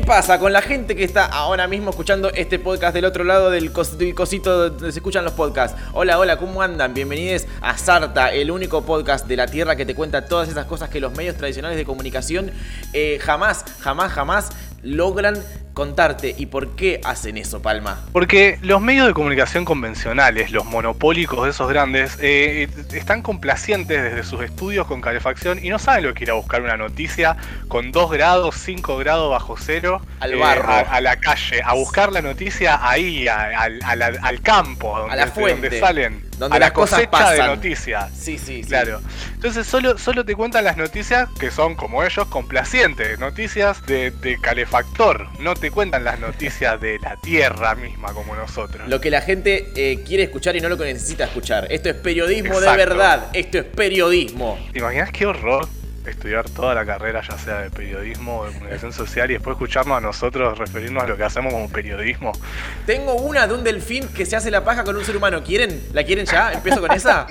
¿Qué pasa con la gente que está ahora mismo escuchando este podcast del otro lado del, cos- del cosito donde se escuchan los podcasts? Hola, hola, ¿cómo andan? Bienvenidos a Sarta, el único podcast de la Tierra que te cuenta todas esas cosas que los medios tradicionales de comunicación eh, jamás, jamás, jamás logran contarte. ¿Y por qué hacen eso, Palma? Porque los medios de comunicación convencionales, los monopólicos de esos grandes, eh, están complacientes desde sus estudios con calefacción y no saben lo que ir a buscar una noticia con 2 grados, 5 grados bajo cero Al eh, barro. a, a la calle, a buscar la noticia ahí, a- al- a la- al campo, donde, la de fuente, donde salen, donde a las la cosas cosecha de noticias. Sí, sí, sí. Claro. Entonces solo, solo te cuentan las noticias que son, como ellos, complacientes. Noticias de, de calefactor. No te cuentan las noticias de la tierra misma como nosotros. Lo que la gente eh, quiere escuchar y no lo que necesita escuchar. Esto es periodismo de verdad. Esto es periodismo. ¿Te imaginas qué horror estudiar toda la carrera, ya sea de periodismo o de comunicación social, y después escucharnos a nosotros referirnos a lo que hacemos como periodismo? Tengo una de un delfín que se hace la paja con un ser humano. ¿Quieren? ¿La quieren ya? ¿Empiezo con esa?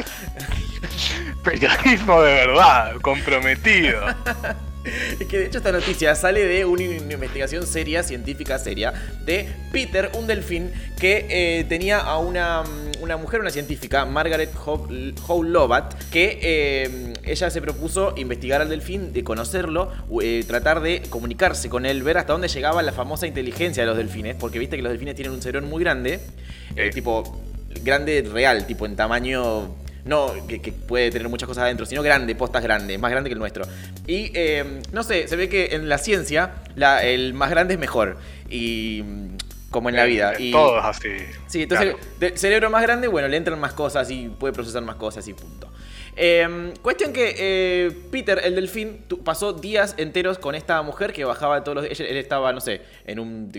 Periodismo de verdad, comprometido. Es que de hecho esta noticia sale de una investigación seria, científica seria, de Peter, un delfín que eh, tenía a una, mm, una mujer, una científica, Margaret Howe-Lobat, que eh, ella se propuso investigar al delfín, de conocerlo, eh, tratar de comunicarse con él, ver hasta dónde llegaba la famosa inteligencia de los delfines, porque viste que los delfines tienen un cerebro muy grande, tipo grande real, tipo en tamaño no que, que puede tener muchas cosas adentro, sino grande, postas grande, más grande que el nuestro. Y eh, no sé, se ve que en la ciencia la- el más grande es mejor. Y mm, como en la vida. Es Y, Todo es así. Sí, entonces, Claro. de- cerebro más grande, bueno, le entran más cosas y puede procesar más cosas y punto. Eh, cuestión que eh, Peter, el delfín, pasó días enteros con esta mujer que bajaba todos los días. Él estaba, no sé, en un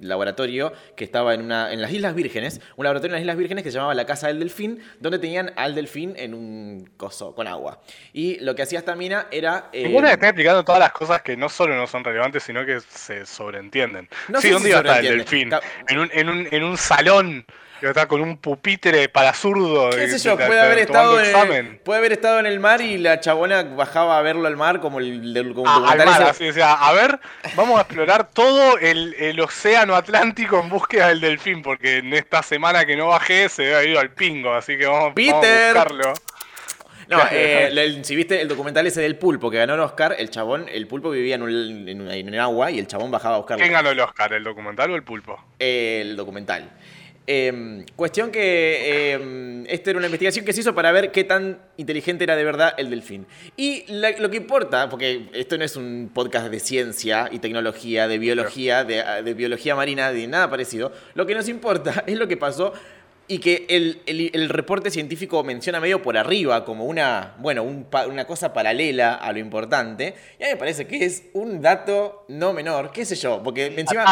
laboratorio que estaba en, una, en las Islas Vírgenes, un laboratorio en las Islas Vírgenes que se llamaba la Casa del Delfín, donde tenían al delfín en un coso con agua. Y lo que hacía esta mina era. eh, Ninguna está explicando todas las cosas que no solo no son relevantes, sino que se sobreentienden. No sí, ¿dónde iba a estar el delfín? En un, en un, en un salón, a estar con un pupitre para zurdo. ¿Qué sé yo? Puede haber, estado en, puede haber estado en el mar y la chabona bajaba a verlo al mar como el del Ah, o sea, a ver, vamos a explorar todo el, el océano Atlántico en búsqueda del delfín, porque en esta semana que no bajé se debe ido al pingo, así que vamos, a buscarlo. No, eh, el- si viste el documental ese del pulpo que ganó el Oscar, el chabón, el pulpo vivía en, un- en, un- en agua y el chabón bajaba a buscarlo. ¿Quién ganó el Oscar, el documental o el pulpo? El documental. Eh, cuestión que eh, esta era una investigación que se hizo para ver qué tan inteligente era de verdad el delfín. Y la- lo que importa, porque esto no es un podcast de ciencia y tecnología, de biología, de, de biología marina, de nada parecido, lo que nos importa es lo que pasó y que el, el- el reporte científico menciona medio por arriba, como una, bueno, un una cosa paralela a lo importante. Y a mí me parece que es un dato no menor, qué sé yo, porque encima...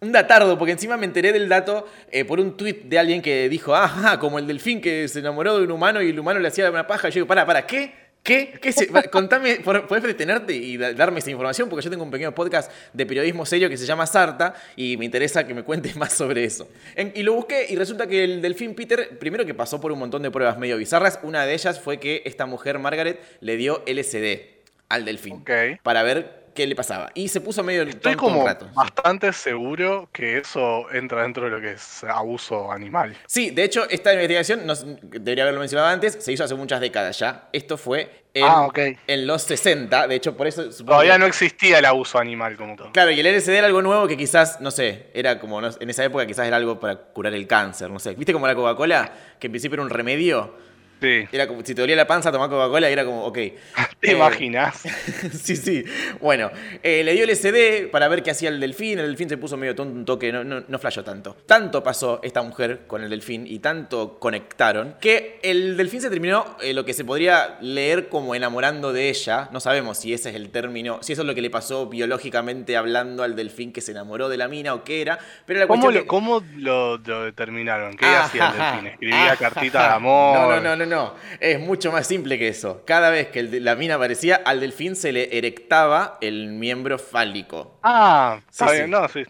Un datardo, porque encima me enteré del dato eh, por un tuit de alguien que dijo, ajá, como el delfín que se enamoró de un humano y el humano le hacía una paja. Y yo digo, para, para, ¿qué? ¿Qué? ¿Qué se- Contame, ¿podés detenerte y da- darme esa información? Porque yo tengo un pequeño podcast de periodismo serio que se llama Sarta y me interesa que me cuentes más sobre eso. En- y lo busqué y resulta que el delfín Peter, primero que pasó por un montón de pruebas medio bizarras, una de ellas fue que esta mujer, Margaret, le dio LSD al delfín Ok. para ver qué le pasaba. Y se puso medio Estoy tonto un como rato. bastante seguro que eso entra dentro de lo que es abuso animal. Sí, de hecho, esta investigación, no, debería haberlo mencionado antes, se hizo hace muchas décadas ya. Esto fue en, Ah, ok. en los 60, de hecho, por eso... Todavía que- no existía el abuso animal como tal. Claro, y el LSD era algo nuevo que quizás, no sé, era como, no- en esa época quizás era algo para curar el cáncer, no sé. ¿Viste como la Coca-Cola? Que en principio era un remedio. Sí. Era como, si te dolía la panza, tomar Coca-Cola y era como, ok. ¿Te Eh, imaginas? sí, sí. Bueno, eh, le dio el SD para ver qué hacía el delfín. El delfín se puso medio tonto, un toque, no, no, no flashó tanto. Tanto pasó esta mujer con el delfín y tanto conectaron que el delfín se terminó eh, lo que se podría leer como enamorando de ella. No sabemos si ese es el término, si eso es lo que le pasó biológicamente hablando al delfín que se enamoró de la mina o qué era. Pero la ¿Cómo, lo, que- cómo lo, lo determinaron? ¿Qué Ah, hacía el delfín? ¿Escribía Ah, cartitas de amor? No, no, no, no, no. Es mucho más simple que eso. Cada vez que el la mina aparecía, al delfín se le erectaba el miembro fálico. Ah, está Sí, bien, sí. no, sí.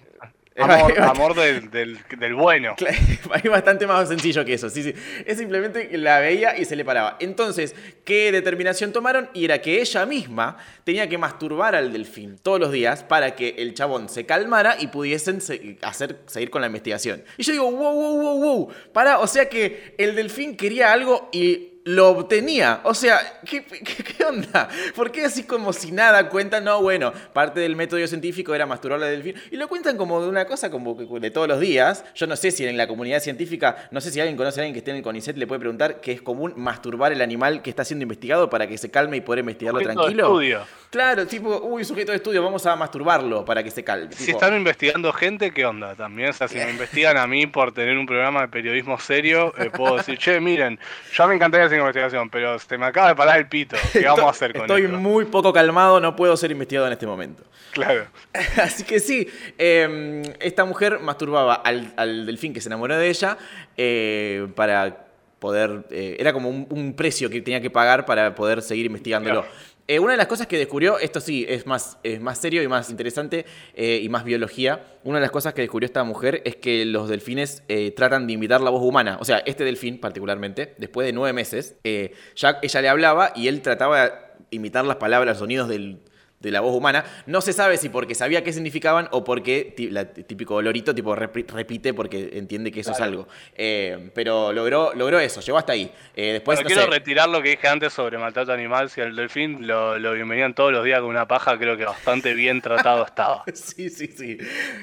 Amor, del, del, del bueno. Es bastante más sencillo que eso, sí, sí. Es simplemente que la veía y se le paraba. Entonces, ¿qué determinación tomaron? Y era que ella misma tenía que masturbar al delfín todos los días para que el chabón se calmara y pudiesen se- hacer, seguir con la investigación. Y yo digo, wow, wow, wow, wow. Para, o sea que el delfín quería algo y lo obtenía. O sea, ¿qué, qué, qué onda? ¿Por qué así como si nada cuentan? No, bueno, parte del método científico era masturbar al delfín. Y lo cuentan como de una cosa como de todos los días. Yo no sé si en la comunidad científica, no sé si alguien conoce a alguien que esté en el CONICET, le puede preguntar que es común masturbar el animal que está siendo investigado para que se calme y poder investigarlo Sujeto de tranquilo. estudio. Claro, tipo, uy, sujeto de estudio, vamos a masturbarlo para que se calme. Si Tipo, están investigando gente, ¿qué onda? También, o sea, si me investigan a mí por tener un programa de periodismo serio, eh, puedo decir, che, miren, ya me encantaría hacer investigación, pero se me acaba de parar el pito. ¿Qué vamos a hacer con Estoy esto? muy poco calmado, no puedo ser investigado en este momento. Claro. Así que sí, eh, esta mujer masturbaba al, al delfín que se enamoró de ella eh, para poder... eh, era como un, un precio que tenía que pagar para poder seguir investigándolo. Claro. Eh, una de las cosas que descubrió, esto sí, es más, es más serio y más interesante eh, y más biología. Una de las cosas que descubrió esta mujer es que los delfines eh, tratan de imitar la voz humana. O sea, este delfín particularmente, después de nueve meses, ya ella le hablaba y él trataba de imitar las palabras, los sonidos del, de la voz humana. No se sabe si porque sabía qué significaban o porque la típico lorito tipo repi- repite porque entiende que eso es algo. Eh, pero logró, logró eso, llegó hasta ahí. Eh, después, no quiero sé, retirar lo que dije antes sobre maltrato animal. Si al delfín lo, lo bienvenían todos los días con una paja, creo que bastante bien tratado estaba. Sí, sí, sí.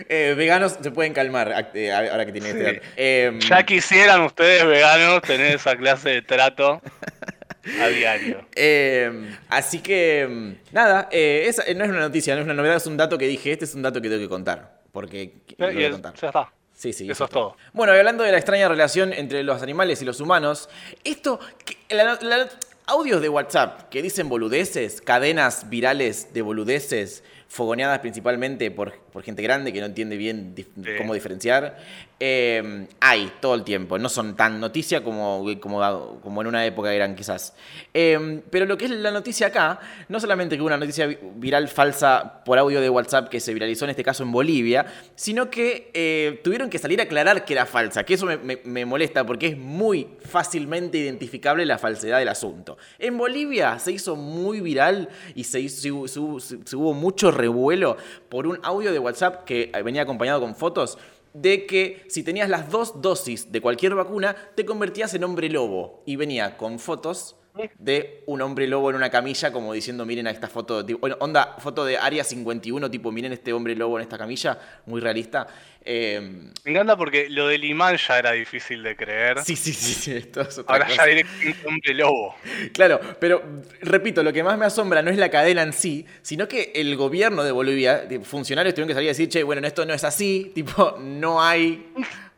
Eh, veganos se pueden calmar eh, ahora que tienen este Sí. Eh, Ya quisieran ustedes veganos tener esa clase de trato a diario. eh, así que, mm, nada, eh, esa no es una noticia, no es una novedad, es un dato que dije, este es un dato que tengo que contar. Porque lo Y voy a es- contar. ya está. Sí, sí. Eso es todo. Bueno, y hablando de la extraña relación entre los animales y los humanos, esto, que- la- la- audios de WhatsApp que dicen boludeces, cadenas virales de boludeces, fogoneadas principalmente por, por gente grande que no entiende bien dif- Sí. cómo diferenciar, eh, hay todo el tiempo. No son tan noticia como, como, como en una época eran quizás. Eh, pero lo que es la noticia acá, no solamente que una noticia vi- viral falsa por audio de WhatsApp que se viralizó en este caso en Bolivia, sino que eh, tuvieron que salir a aclarar que era falsa, que eso me, molesta porque es muy fácilmente identificable la falsedad del asunto. En Bolivia se hizo muy viral y se, hizo- se hubo- mucho revuelo por un audio de WhatsApp que venía acompañado con fotos de que si tenías las dos dosis de cualquier vacuna, te convertías en hombre lobo. Y venía con fotos de un hombre lobo en una camilla, como diciendo, miren a esta foto, tipo, bueno, onda, foto de Área 51, tipo, miren este hombre lobo en esta camilla, muy realista. Eh, Me encanta porque lo del imán ya era difícil de creer. sí, sí, sí, sí, esto es otra Ahora cosa. ya directamente hombre lobo. Claro, pero repito, lo que más me asombra no es la cadena en sí, sino que el gobierno de Bolivia, funcionarios tuvieron que salir a decir, che, bueno, esto no es así, tipo, no hay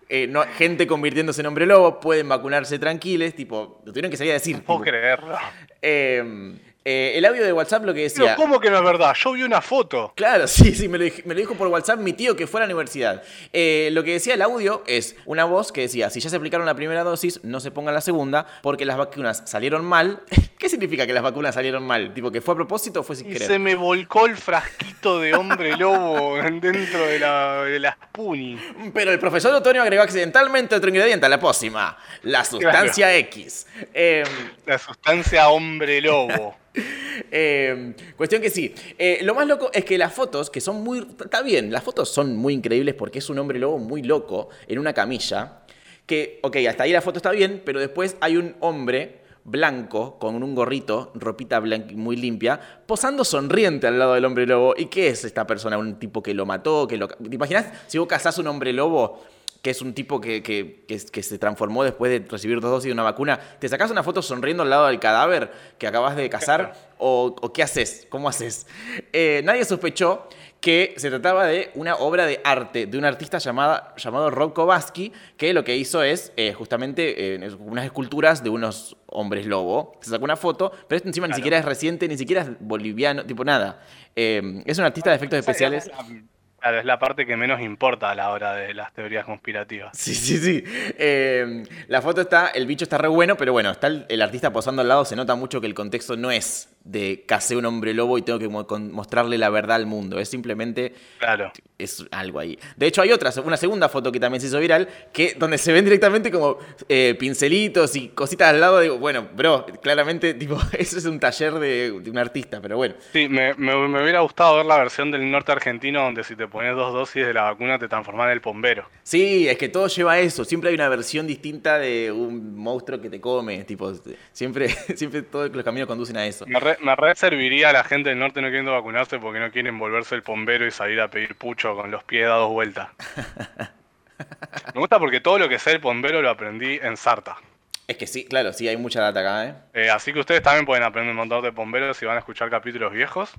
eh, no- gente convirtiéndose en hombre lobo, pueden vacunarse tranquiles, tipo, lo tuvieron que salir a decir. No puedo creerlo. Eh, eh, el audio de WhatsApp lo que Pero decía... ¿cómo que no es verdad? Yo vi una foto. Claro, sí, sí, me lo, dij- me lo dijo por WhatsApp mi tío que fue a la universidad. Eh, lo que decía el audio es una voz que decía, si ya se aplicaron la primera dosis, no se ponga la segunda porque las vacunas salieron mal. ¿Qué significa que las vacunas salieron mal? ¿Tipo que fue a propósito o fue sin Y querer? se me volcó el frasquito de hombre lobo dentro de la, de la Spoonie. Pero el profesor Otoño agregó accidentalmente otro ingrediente a la pócima, la sustancia X. Eh, La sustancia hombre lobo. Eh, cuestión que sí. Eh, lo más loco es que las fotos, que son muy. Está bien, las fotos son muy increíbles porque es un hombre lobo muy loco en una camilla. Que, ok, hasta ahí la foto está bien, pero después hay un hombre blanco con un gorrito, ropita muy limpia, posando sonriente al lado del hombre lobo. ¿Y qué es esta persona? ¿Un tipo que lo mató? Que lo... ¿Te imaginas si vos cazás un hombre lobo? Que es un tipo que, que- que- que se transformó después de recibir dos dosis de una vacuna, ¿te sacás una foto sonriendo al lado del cadáver que acabas de cazar? ¿O, o qué haces? ¿Cómo haces? Eh, nadie sospechó que se trataba de una obra de arte de un artista llamada, llamado Rob Kowalski, que lo que hizo es eh, justamente eh, unas esculturas de unos hombres lobo. Se sacó una foto, pero esto encima ni siquiera es reciente, ni siquiera es boliviano, tipo nada. Es un artista de efectos especiales. Claro, es la parte que menos importa a la hora de las teorías conspirativas. Sí, sí, sí. Eh, la foto está, el bicho está re bueno, pero bueno, está el artista posando al lado, se nota mucho que el contexto no es de casé un hombre lobo y tengo que mostrarle la verdad al mundo, es simplemente Claro. es algo ahí. De hecho, hay otra, una segunda foto que también se hizo viral, que donde se ven directamente como eh, pincelitos y cositas al lado. Digo, bueno, bro, claramente, tipo, eso es un taller de, de un artista, pero bueno. Sí, me, me- me hubiera gustado ver la versión del norte argentino donde si te pones dos dosis de la vacuna te transforman en el bombero. Sí, es que todo lleva a eso. Siempre hay una versión distinta de un monstruo que te come. Tipo, siempre, siempre todos los caminos conducen a eso. Me re, me re serviría a la gente del norte no queriendo vacunarse porque no quieren volverse el bombero y salir a pedir pucho con los pies dados vuelta. Me gusta porque todo lo que sé del bombero lo aprendí en Sarta. Es que sí, claro, sí, hay mucha data acá, ¿eh? Eh, así que ustedes también pueden aprender un montón de bomberos si van a escuchar capítulos viejos.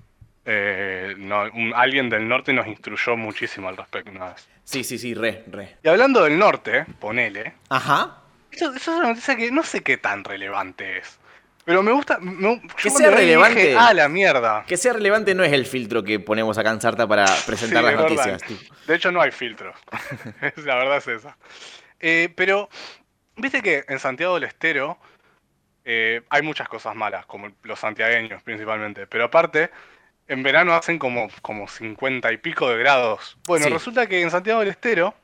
Eh, no, un- alguien del norte nos instruyó muchísimo al respecto una vez. Sí, sí, sí, re, re. Y hablando del norte, ponele, Ajá. Eso, eso es una noticia que no sé qué tan relevante es. Pero me gusta. me- Que sea relevante. Dije, ah, la mierda. Que sea relevante no es el filtro que ponemos acá en Sarta para presentar Sí, las noticias. tipo. De hecho, no hay filtros. la verdad es esa. Eh, pero, viste que en Santiago del Estero eh, hay muchas cosas malas, como los santiagueños principalmente. Pero aparte, en verano hacen como, como 50 y pico de grados. Bueno, Sí. resulta que en Santiago del Estero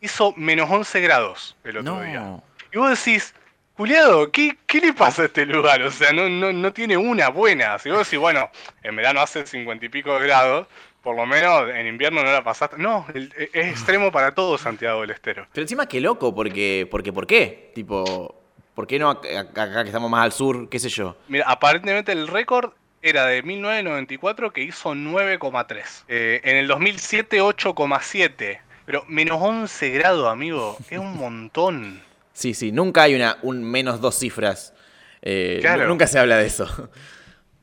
hizo menos 11 grados el otro día. No. Y vos decís, Juliado, ¿qué, ¿qué le pasa a este lugar? O sea, no, no, no tiene una buena. Si vos decís, bueno, en verano hace cincuenta y pico de grados, por lo menos en invierno no la pasaste. No, el- e- es extremo para todo Santiago del Estero. Pero encima qué loco, porque, porque ¿por qué? Tipo, ¿por qué no ac- ac- acá que estamos más al sur? ¿Qué sé yo? Mira, aparentemente el récord era de 1994 que hizo 9,3. Eh, en el 2007, 8,7. Pero menos 11 grados, amigo, es un montón. Sí, sí, nunca hay una, un menos dos cifras. Eh, Claro. nu- Nunca se habla de eso.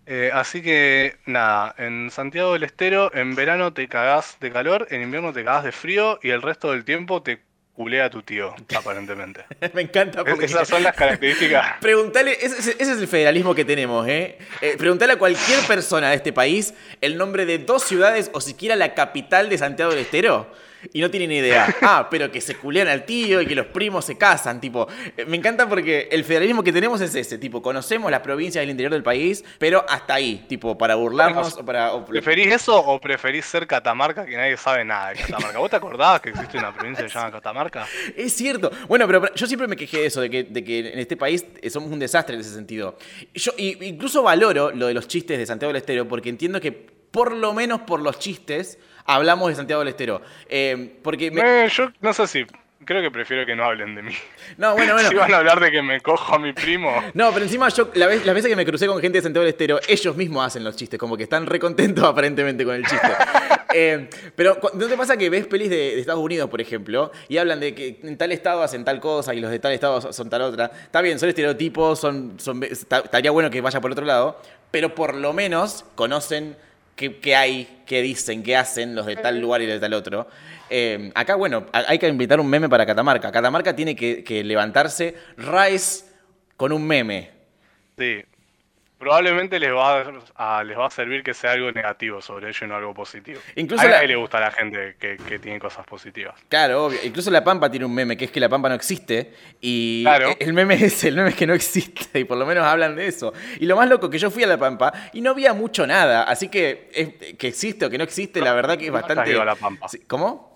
Eh, así que nada, en Santiago del Estero en verano te cagás de calor, en invierno te cagás de frío y el resto del tiempo te culea tu tío, aparentemente. Me encanta porque... Esas son las características. Preguntale, ese es el federalismo que tenemos, ¿eh? Eh, Preguntale a cualquier persona de este país el nombre de dos ciudades o siquiera la capital de Santiago del Estero y no tienen ni idea. Ah, pero que se culean al tío y que los primos se casan, tipo. eh, Me encanta porque el federalismo que tenemos es ese, tipo, conocemos las provincias del interior del país, pero hasta ahí, tipo, para burlarnos o para... o- ¿Preferís eso o preferís ser Catamarca que nadie sabe nada de Catamarca? ¿Vos te acordabas que existe una provincia que se llama Catamarca? Es cierto. Bueno, pero yo siempre me quejé de eso, de que, de que en este país eh, somos un desastre en ese sentido. Yo incluso valoro lo de los chistes de Santiago del Estero, porque entiendo que por lo menos por los chistes hablamos de Santiago del Estero. Eh, porque me- Eh, yo no sé si. Creo que prefiero que no hablen de mí. No, bueno, bueno. Si van a hablar de que me cojo a mi primo. No, pero encima yo, la vez, las veces que me crucé con gente de Santiago del Estero, ellos mismos hacen los chistes, como que están re contentos aparentemente con el chiste. Eh, pero ¿no te pasa que ves pelis de, de Estados Unidos, por ejemplo, y hablan de que en tal estado hacen tal cosa y los de tal estado son- tal otra? Está bien, son estereotipos, son, son, estaría bueno que vaya por otro lado, pero por lo menos conocen qué, qué hay, qué dicen, qué hacen los de tal lugar y de tal otro. Eh, acá, bueno, hay que invitar un meme para Catamarca. Catamarca tiene que, que levantarse Rice con un meme. Sí. Probablemente les va a, les va a servir que sea algo negativo sobre ello y no algo positivo. Incluso a la- nadie le gusta a la gente que, que tiene cosas positivas. Claro, obvio. Incluso La Pampa tiene un meme, que es que La Pampa no existe. Y Claro. el meme es el meme es que no existe. Y por lo menos hablan de eso. Y lo más loco, que yo fui a La Pampa y no había mucho nada. Así que es- que existe o que no existe, la verdad que es bastante... ido a La Pampa. Sí, ¿Cómo?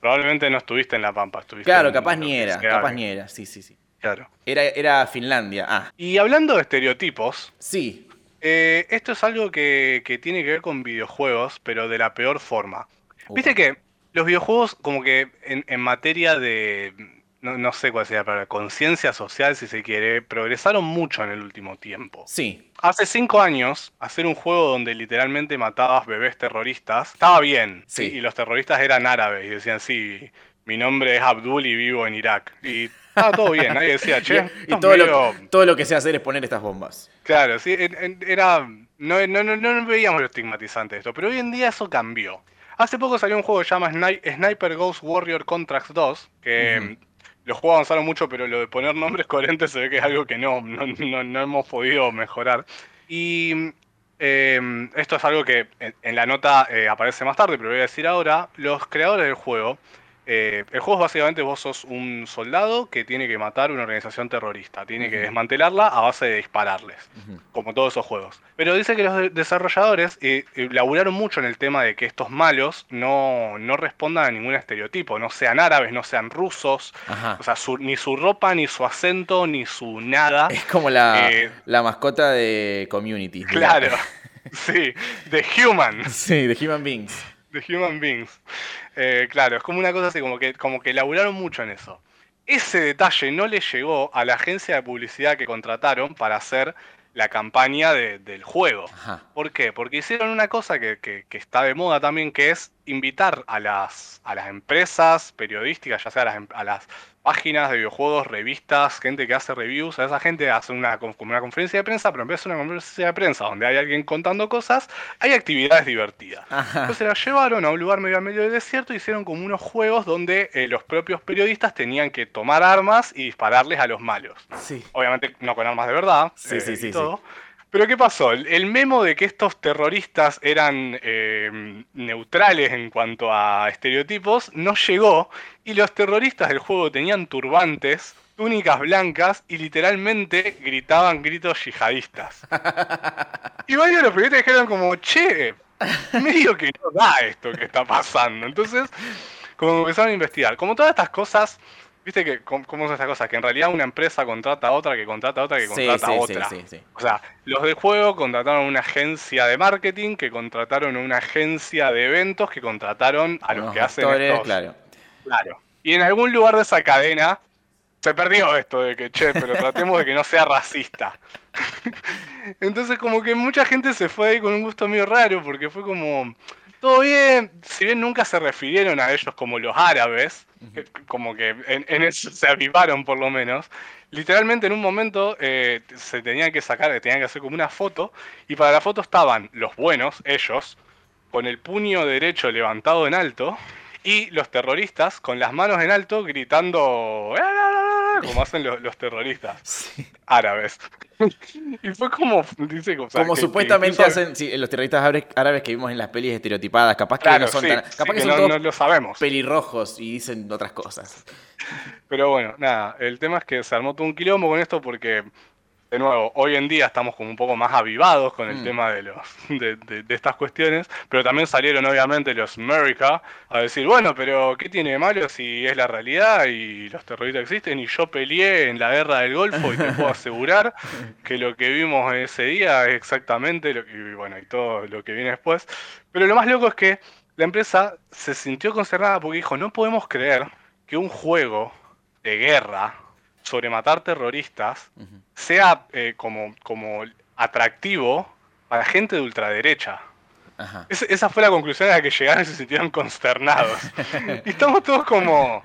Probablemente no estuviste en La Pampa, estuviste Claro, en capaz ni era. Capaz ni era. Sí, sí, sí. Claro. Era, era Finlandia. Ah, Y hablando de estereotipos, sí. eh, esto es algo que, que tiene que ver con videojuegos, pero de la peor forma. Viste que los videojuegos, como que en, en materia de, no, no sé cuál sería palabra, conciencia social, si se quiere, progresaron mucho en el último tiempo. Sí. Hace cinco años, hacer un juego donde literalmente matabas bebés terroristas estaba bien. Sí. Y los terroristas eran árabes y decían, sí, mi nombre es Abdul y vivo en Irak. Y estaba todo bien, nadie decía, che, Y todo, lo, medio- todo lo que sé hacer es poner estas bombas. Claro, sí, era. No, no, no, no veíamos lo estigmatizante de esto, pero hoy en día eso cambió. Hace poco salió un juego que se llama Sni- Sniper Ghost Warrior Contracts 2, que los juegos avanzaron mucho, pero lo de poner nombres coherentes se ve que es algo que no, no, no- no hemos podido mejorar. Y eh, esto es algo que en, en la nota eh, aparece más tarde, pero voy a decir ahora. Los creadores del juego. Eh, el juego es básicamente vos sos un soldado que tiene que matar una organización terrorista, tiene que desmantelarla a base de dispararles como todos esos juegos. Pero dice que los de- desarrolladores eh, eh, laburaron mucho en el tema de que estos malos no, no respondan a ningún estereotipo, no sean árabes, no sean rusos, Ajá. o sea, su- ni su ropa, ni su acento, ni su nada. Es como la, Eh, la mascota de Community. Claro, sí, de human, Sí, de Human Beings. De human beings. Eh, claro, es como una cosa así, como que, como que laburaron mucho en eso. Ese detalle no le llegó a la agencia de publicidad que contrataron para hacer la campaña de- del juego. Ajá. ¿Por qué? Porque hicieron una cosa que, que- que está de moda también, que es invitar a las, a las empresas periodísticas, ya sea a las, em- a las páginas de videojuegos, revistas, gente que hace reviews, a esa gente hace una, como una conferencia de prensa, pero en vez de una conferencia de prensa donde hay alguien contando cosas, hay actividades divertidas. Ajá. Entonces la llevaron a un lugar medio al medio del desierto y hicieron como unos juegos donde eh, los propios periodistas tenían que tomar armas y dispararles a los malos. Sí. Obviamente no con armas de verdad. Sí, eh, sí, y sí, todo. Pero ¿qué pasó? El, memo de que estos terroristas eran eh, neutrales en cuanto a estereotipos no llegó y los terroristas del juego tenían turbantes, túnicas blancas y literalmente gritaban gritos yihadistas. Y varios de los periodistas dijeron como, che, medio que no da esto que está pasando. Entonces, como empezaron a investigar. Como todas estas cosas, viste que, ¿cómo son estas cosas? Que en realidad una empresa contrata a otra, que contrata a otra, que contrata sí, a otra. sí, sí. O sea, los del juego contrataron a una agencia de marketing, que contrataron a una agencia de eventos, que contrataron a los que hacen estos. claro. Claro. Y en algún lugar de esa cadena se perdió esto de que, che, pero tratemos de que no sea racista. Entonces como que mucha gente se fue ahí con un gusto medio raro, porque fue como, todo bien, si bien nunca se refirieron a ellos como los árabes, como que en, en eso se avivaron por lo menos, literalmente en un momento eh, se tenían que sacar, tenían que hacer como una foto, y para la foto estaban los buenos, ellos, con el puño derecho levantado en alto, y los terroristas con las manos en alto gritando "Ah", como hacen los, los terroristas Sí. árabes. y fue como, dice, o sea, Como que- que supuestamente incluso- hacen sí, los terroristas árabes, que vimos en las pelis estereotipadas. Capaz que Claro, no son sí, tan. Capaz que, que son no, todos no lo sabemos. pelirrojos y dicen otras cosas. Pero bueno, nada, el tema es que se armó todo un quilombo con esto porque, de nuevo, hoy en día estamos como un poco más avivados con el Mm. tema de, los, de, de- de estas cuestiones, pero también salieron obviamente los America a decir, bueno, pero ¿qué tiene de malo si es la realidad y los terroristas existen y yo peleé en la guerra del Golfo y te puedo asegurar que lo que vimos ese día es exactamente lo que, y bueno, y todo lo que viene después. Pero lo más loco es que la empresa se sintió concernada porque dijo, no podemos creer que un juego de guerra sobre matar terroristas sea eh, como, como atractivo para gente de ultraderecha. Ajá. Es- esa fue la conclusión a la que llegaron y se sintieron consternados. y estamos todos como,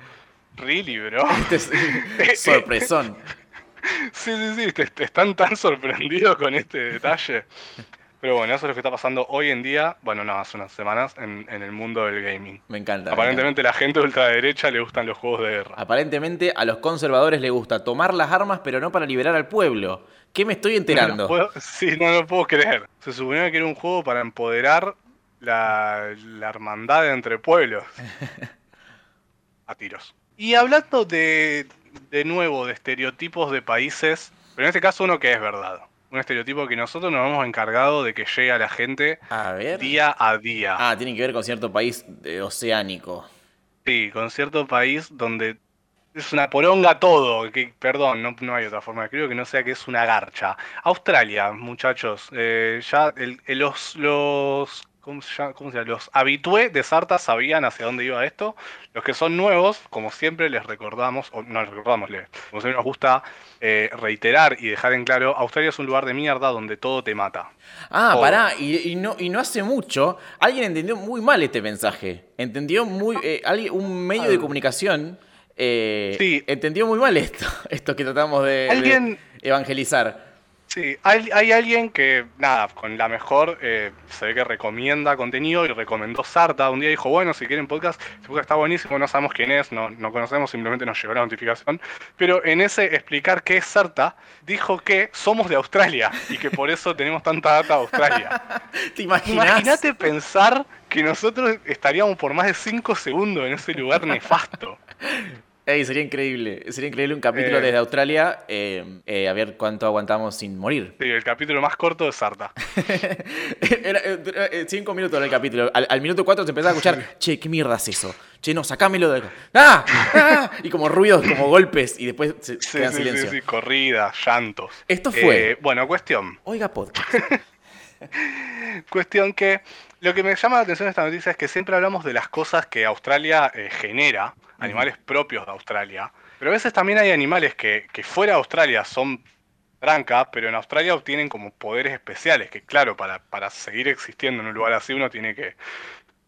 really, bro. Este es sorpresón. Sí, sí, sí, te- te están tan sorprendidos con este detalle. Pero bueno, eso es lo que está pasando hoy en día, bueno, no, hace unas semanas, en, en el mundo del gaming. Me encanta. me Aparentemente la gente de ultraderecha le gustan los juegos de guerra. encanta. Aparentemente a los conservadores les gusta tomar las armas, pero no para liberar al pueblo. ¿Qué me estoy No enterando? lo puedo- sí, no lo puedo creer. Se suponía que era un juego para empoderar la, la hermandad entre pueblos. A tiros. Y hablando de, de nuevo, de estereotipos de países, pero en este caso uno que es verdad. Un estereotipo que nosotros nos hemos encargado de que llegue a la gente A ver. día a día. Ah, tiene que ver con cierto país eh, oceánico. Sí, con cierto país donde es una poronga todo. Que, perdón, no, no hay otra forma escribirlo que no sea que es una garcha. Australia, muchachos. eh, ya el- el- los, los ¿cómo se llama? ¿Cómo se llama? Los habitué de Sarta sabían hacia dónde iba esto. Los que son nuevos, como siempre les recordamos, o no les recordamos, les- como siempre nos gusta eh, reiterar y dejar en claro, Australia es un lugar de mierda donde todo te mata. Ah, Todo. pará, y, y no, y no hace mucho, alguien entendió muy mal este mensaje. Entendió muy. eh, alguien- un medio de comunicación eh, Sí. entendió muy mal esto, esto que tratamos de, evangelizar. Sí, hay, hay alguien que, nada, con la mejor, eh, se ve que recomienda contenido y recomendó Sarta. Un día dijo, bueno, si quieren podcast, este podcast está buenísimo, no sabemos quién es, no, no conocemos, simplemente nos llegó la notificación. Pero en ese explicar qué es Sarta, dijo que somos de Australia y que por eso tenemos tanta data de Australia. ¿Te imaginas? Imagínate pensar que nosotros estaríamos por más de 5 segundos en ese lugar nefasto. Ey, sería increíble. Sería increíble un capítulo Eh. desde Australia. eh, eh, a ver cuánto aguantamos sin morir. Sí, el capítulo más corto de Sarta. Era, cinco minutos era el capítulo. Al, al minuto cuatro se empezaba a escuchar, che, ¿qué mierda es eso? Che, no, sacámelo de acá. ¡Ah! ¡Ah! Y como ruidos, como golpes, y después se Sí, queda sí, sí, silencio. sí, corridas, llantos. Esto fue- bueno, cuestión. Oiga, podcast. Cuestión que lo que me llama la atención de esta noticia es que siempre hablamos de las cosas que Australia genera, animales propios de Australia, pero a veces también hay animales que, que fuera de Australia son tranca, pero en Australia obtienen como poderes especiales, que claro, para, para seguir existiendo en un lugar así uno tiene que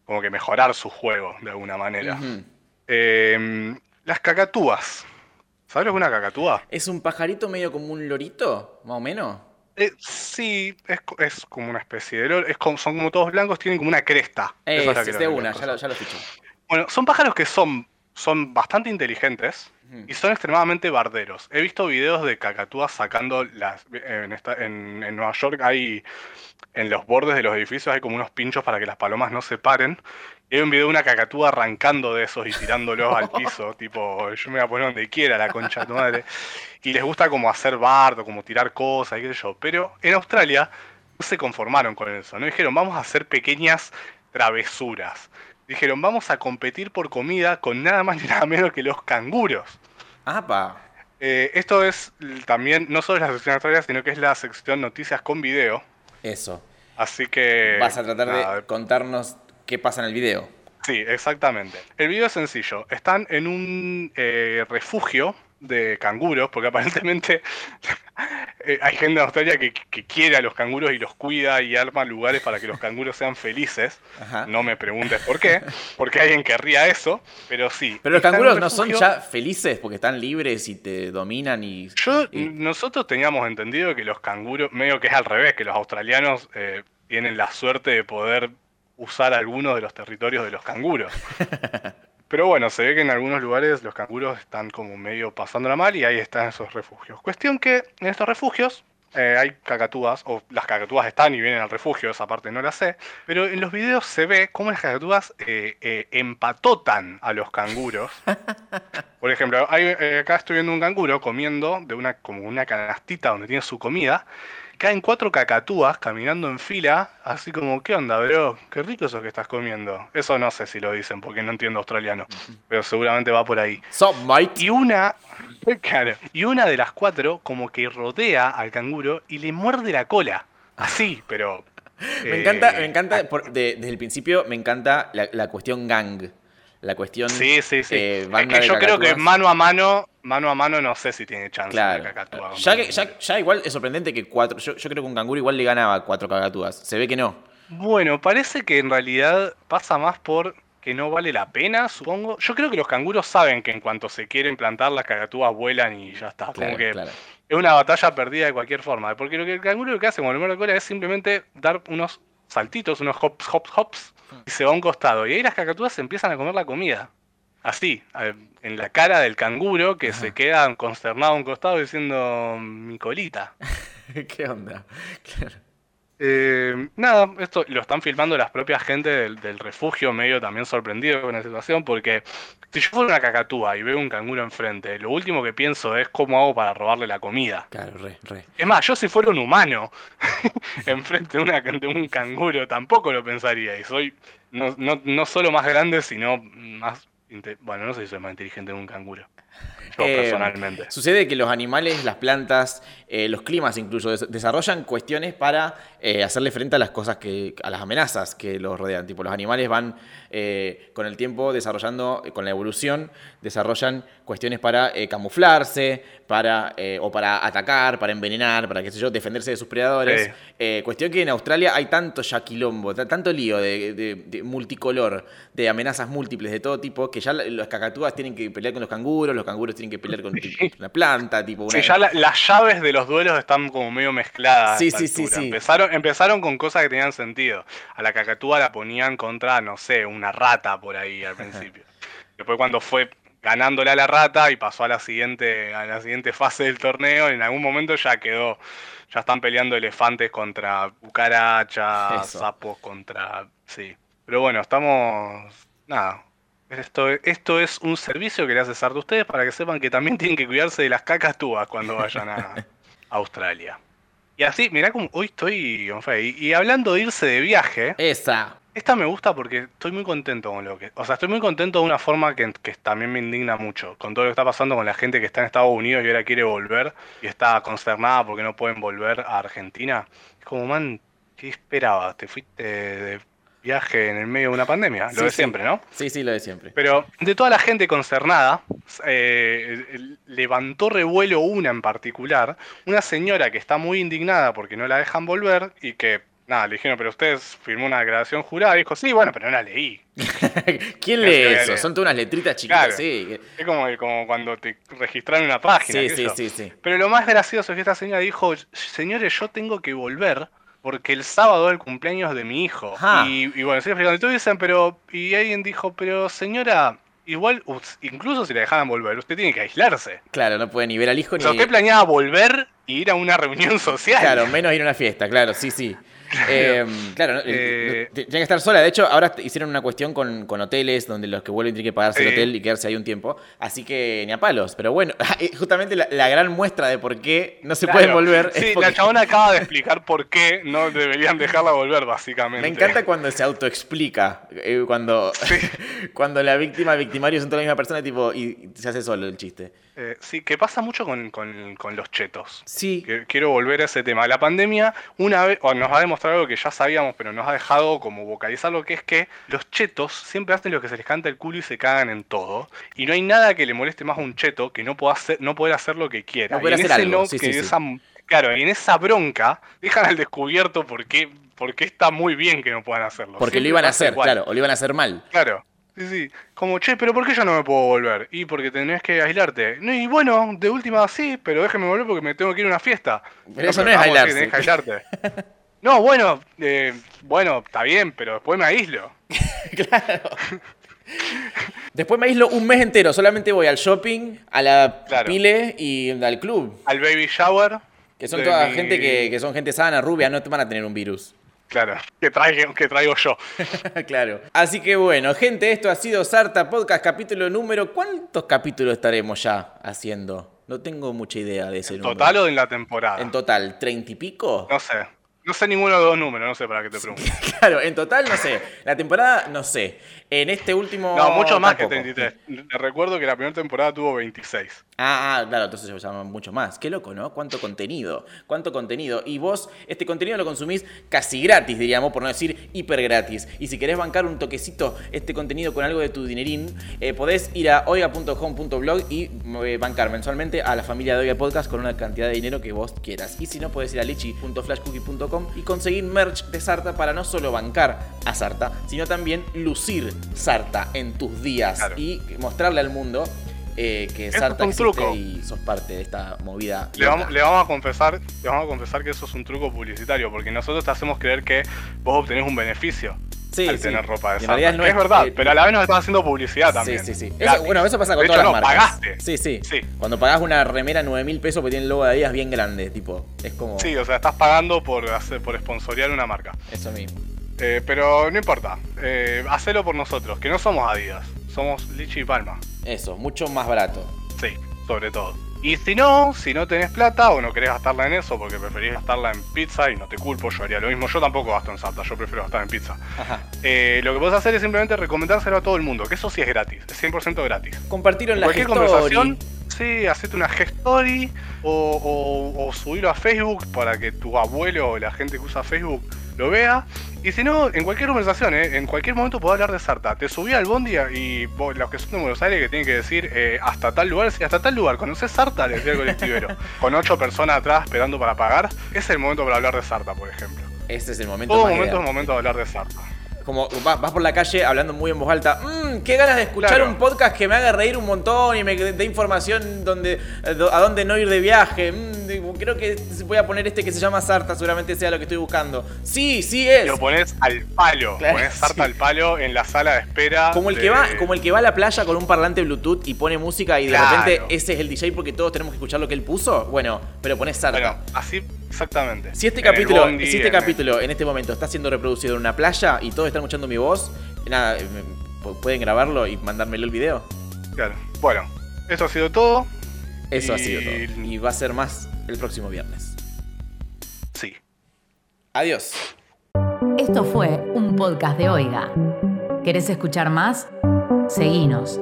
como que mejorar su juego de alguna manera. Eh, las cacatúas. ¿Sabes lo que es una cacatúa? ¿Es un pajarito medio como un lorito, más o menos? Eh, sí, es, es como una especie de loro, es como- son como todos blancos, tienen como una cresta. Eh, es de una, ya lo, ya lo fiché. Bueno, son pájaros que son, son bastante inteligentes y son extremadamente barderos. He visto videos de cacatúas sacando las... En, esta- en- en Nueva York hay... En los bordes de los edificios hay como unos pinchos para que las palomas no se paren. Y hay un video de una cacatúa arrancando de esos y tirándolos al piso, tipo, yo me voy a poner donde quiera, la concha de tu madre. Y les gusta como hacer bardo, como tirar cosas y qué sé yo. Pero en Australia no se conformaron con eso, no dijeron, vamos a hacer pequeñas travesuras. Dijeron, vamos a competir por comida con nada más ni nada menos que los canguros. ¡Apa! Eh, esto es también, no solo es la sección Australia, sino que es la sección noticias con video. Eso. Así que... Vas a tratar nada, de contarnos qué pasa en el video. Sí, exactamente. El video es sencillo. Están en un eh, refugio de canguros, porque aparentemente eh, hay gente en Australia que, que quiere a los canguros y los cuida y arma lugares para que los canguros sean felices. Ajá. No me preguntes por qué, porque alguien querría eso, pero sí. Pero los canguros no son ya felices porque están libres y te dominan y... Yo, y- nosotros teníamos entendido que los canguros, medio que es al revés, que los australianos eh, tienen la suerte de poder usar algunos de los territorios de los canguros. Pero bueno, se ve que en algunos lugares los canguros están como medio pasándola mal y ahí están esos refugios. Cuestión que en estos refugios eh, hay cacatúas, o las cacatúas están y vienen al refugio, esa parte no la sé, pero en los videos se ve cómo las cacatúas eh, eh, empatotan a los canguros. Por ejemplo, hay, acá estoy viendo un canguro comiendo de una, como una canastita donde tiene su comida. Caen cuatro cacatúas caminando en fila, así como, ¿qué onda, bro? Qué rico eso que estás comiendo. Eso no sé si lo dicen porque no entiendo australiano, pero seguramente va por ahí. Mate? Y una, claro, y una de las cuatro como que rodea al canguro y le muerde la cola. Así, pero... Me eh, encanta, me encanta, por- de- desde el principio me encanta la, la cuestión gang. La cuestión... Sí, sí, sí. eh, es que de yo creo que mano a mano, mano a mano no sé si tiene chance la Claro. cacatúa. Ya, que- ya, ya igual es sorprendente que cuatro... Yo, yo creo que un canguro igual le ganaba cuatro cacatúas. Se ve que no. Bueno, parece que en realidad pasa más por que no vale la pena, supongo. Yo creo que los canguros saben que en cuanto se quieren plantar, las cacatúas vuelan y ya está. Claro, Como que claro. es una batalla perdida de cualquier forma. Porque lo que el canguro lo que hace con el la cola es simplemente dar unos saltitos, unos hops, hops, hops, y se va a un costado. Y ahí las cacatúas se empiezan a comer la comida. Así, en la cara del canguro que se queda consternado a un costado diciendo mi colita. ¿Qué onda? Claro. Eh, nada, esto lo están filmando las propias gente del, del refugio, medio también sorprendido con la situación, porque si yo fuera una cacatúa y veo un canguro enfrente, lo último que pienso es cómo hago para robarle la comida. Claro, re, re. Es más, yo si fuera un humano enfrente de, una, de un canguro, tampoco lo pensaría. Y soy no, no, no solo más grande, sino más bueno, no sé si soy más inteligente que un canguro. Yo Eh, personalmente. Sucede que los animales, las plantas, eh, los climas incluso des- desarrollan cuestiones para eh, hacerle frente a las cosas que, a las amenazas que los rodean. Tipo, los animales van eh, con el tiempo desarrollando, eh, con la evolución, desarrollan cuestiones para eh, camuflarse, para eh, o para atacar, para envenenar, para qué sé yo, defenderse de sus predadores. Cuestión que en Australia hay tanto ya quilombo, ta- tanto lío de, de- de multicolor, de amenazas múltiples de todo tipo, que ya la- las cacatúas tienen que pelear con los canguros, los canguros tienen que pelear con una planta, tipo una... Sí, ya la- las llaves de los duelos están como medio mezcladas. Sí, sí, sí, altura. sí. Empezaron, empezaron con cosas que tenían sentido. A la cacatúa la ponían contra, no sé, una rata por ahí al principio. Después cuando fue ganándole a la rata y pasó a la siguiente, a la siguiente fase del torneo, en algún momento ya quedó, ya están peleando elefantes contra cucarachas, Eso. sapos contra. Sí. Pero bueno, estamos. Nada. Esto, esto es un servicio que le hace Sartre a ustedes para que sepan que también tienen que cuidarse de las cacatúas cuando vayan a Australia. Y así, mirá como hoy estoy on. Y, y hablando de irse de viaje, Esa. Esta me gusta porque estoy muy contento con lo que. O sea, estoy muy contento de una forma que, que también me indigna mucho. Con todo lo que está pasando con la gente que está en Estados Unidos y ahora quiere volver y está consternada porque no pueden volver a Argentina. Es como, man, ¿qué esperabas? ¿Te fuiste de viaje en el medio de una pandemia? Sí, Lo de sí. siempre, ¿no? Sí, sí, lo de siempre. Pero de toda la gente concernada, eh, levantó revuelo una en particular, una señora que está muy indignada porque no la dejan volver y que, nada, le dijeron, pero usted firmó una declaración jurada y dijo, sí, bueno, pero no la leí. ¿Quién lee eso? Son todas unas letritas chiquitas, Claro. sí. Es como, como cuando te registraron una página. Sí, sí, sí, sí. Pero lo más gracioso es que esta señora dijo, señores, yo tengo que volver porque el sábado es el cumpleaños de mi hijo. Ajá. Y, y bueno, explicando. Y dicen, pero... Y alguien dijo, pero señora, igual, us- incluso si la dejaran volver, usted tiene que aislarse. Claro, no puede ni ver al hijo O ni... sea, usted planeaba volver y ir a una reunión social. Claro, menos ir a una fiesta, claro, sí, sí. Eh, claro, no, Eh, tiene que estar sola. De hecho, ahora hicieron una cuestión con, con hoteles donde los que vuelven tienen que pagarse el Sí. hotel y quedarse ahí un tiempo. Así que ni a palos. Pero bueno, justamente la, la gran muestra de por qué no se Claro. pueden volver. es Sí, porque- la chabona acaba de explicar por qué no deberían dejarla volver, básicamente. Me encanta cuando se autoexplica, eh, cuando, cuando la víctima victimario son toda la misma persona tipo, y se hace solo el chiste. Eh, sí, que pasa mucho con, con- con los chetos. Sí, Que- Quiero volver a ese tema. La pandemia, una vez, nos ha demostrado algo que ya sabíamos, pero nos ha dejado como vocalizar lo que es que los chetos siempre hacen lo que se les canta el culo y se cagan en todo. Y no hay nada que le moleste más a un cheto que no, pueda hacer, no poder hacer lo que quiera. No poder Y hacer algo, no- sí, que sí, sí. claro, y en esa bronca dejan al descubierto por qué, por qué está muy bien que no puedan hacerlo. porque lo iban a hacer, igual. claro, o lo iban a hacer mal. Claro. Sí, sí. Como, che, pero ¿por qué yo no me puedo volver? Y porque tenés que aislarte. No, y bueno, de última sí, pero déjeme volver porque me tengo que ir a una fiesta. Pero eso no es aislarse. tenés que aislarte. No, bueno, eh, bueno, está bien, pero después me aíslo. claro. Después me aíslo un mes entero, solamente voy al shopping, a la Claro. pile y al club. Al baby shower. Que son toda mi- gente que, que son gente sana, rubia, no te van a tener un virus. Claro, que traigo, que traigo yo. claro. Así que bueno, gente, esto ha sido Sarta Podcast, capítulo número. ¿Cuántos capítulos estaremos ya haciendo? No tengo mucha idea de ese número. ¿Total o en la temporada? En total, ¿treinta y pico? No sé. No sé ninguno de los dos números, no sé para qué te pregunto. Claro, en total no sé. La temporada no sé. En este último. No, mucho más tampoco. que 33. Te recuerdo que la primera temporada tuvo 26. Ah, ah, claro, entonces se llama mucho más. Qué loco, ¿no? Cuánto contenido, cuánto contenido. Y vos, este contenido lo consumís casi gratis, diríamos, por no decir hiper gratis. Y si querés bancar un toquecito este contenido con algo de tu dinerín, eh, podés ir a oiga.home.blog y eh, bancar mensualmente a la familia de Oiga Podcast con una cantidad de dinero que vos quieras. Y si no, podés ir a lichi.flashcookie.com y conseguir merch de Sarta para no solo bancar a Sarta, sino también lucir Sarta en tus días Claro. y mostrarle al mundo eh, que Sarta es un existe truco. y sos parte de esta movida. Le loca. vamos, le vamos a confesar, le vamos a confesar que eso es un truco publicitario, porque nosotros te hacemos creer que vos obtenés un beneficio Sí, al sí. tener ropa de no es, verdad, eh, pero a la vez nos estás haciendo publicidad también. Sí, sí, sí. Eso- bueno, eso pasa con De todas hecho, las no, marcas. pagaste. Sí, sí, Sí. Cuando pagás una remera 9 mil pesos porque tiene el logo de Adidas bien grande, tipo, es como Sí, o sea, estás pagando por hacer, por sponsorear una marca. eso mismo. Eh, pero no importa, eh, hacelo por nosotros, que no somos Adidas, somos Lichi y Palma. Eso, mucho más barato. Sí, sobre todo. Y si no, si no tenés plata o no querés gastarla en eso porque preferís gastarla en pizza y no te culpo, yo haría lo mismo. Yo tampoco gasto en Sarta, yo prefiero gastar en pizza. Eh, lo que podés hacer es simplemente recomendárselo a todo el mundo, que eso sí es gratis, es 100% gratis. Compartirlo en la Cualquier Gestory. conversación, sí, hacete una gestory o, o, o subilo a Facebook para que tu abuelo o la gente que usa Facebook lo vea. Y si no, en cualquier conversación, eh, en cualquier momento podés hablar de Sarta. Te subí al bondi y vos, los que son de Buenos Aires que tienen que decir eh, hasta tal lugar, si hasta tal lugar, ¿conoces Sarta? Le decía el colectivero. Con ocho personas atrás esperando para pagar, es el momento para hablar de Sarta, por ejemplo. Este es el momento Todo momento es ideal. momento de hablar de Sarta. Como vas, vas por la calle hablando muy en voz alta. Mmm, qué ganas de escuchar Claro. un podcast que me haga reír un montón y me dé información donde, a dónde no ir de viaje. Mm, digo, creo que voy a poner este que se llama Sarta, seguramente sea lo que estoy buscando. Sí, sí es. Lo pones al palo, Claro, pones Sarta sí. al palo en la sala de espera. Como el, de- que va, como el que va a la playa con un parlante Bluetooth y pone música y de Claro. repente ese es el DJ porque todos tenemos que escuchar lo que él puso. Bueno, pero pones Sarta. Bueno, así exactamente. Si este En capítulo, bondi, si este en- capítulo en este momento está siendo reproducido en una playa y todos están escuchando mi voz, nada, eh, pueden grabarlo y mandármelo el video. Claro. Bueno, eso ha sido todo. Eso ha sido todo. Y va a ser más el próximo viernes. Sí. Adiós. Esto fue un podcast de Oiga. ¿Querés escuchar más? Seguinos.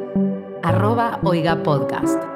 Arroba Oiga Podcast.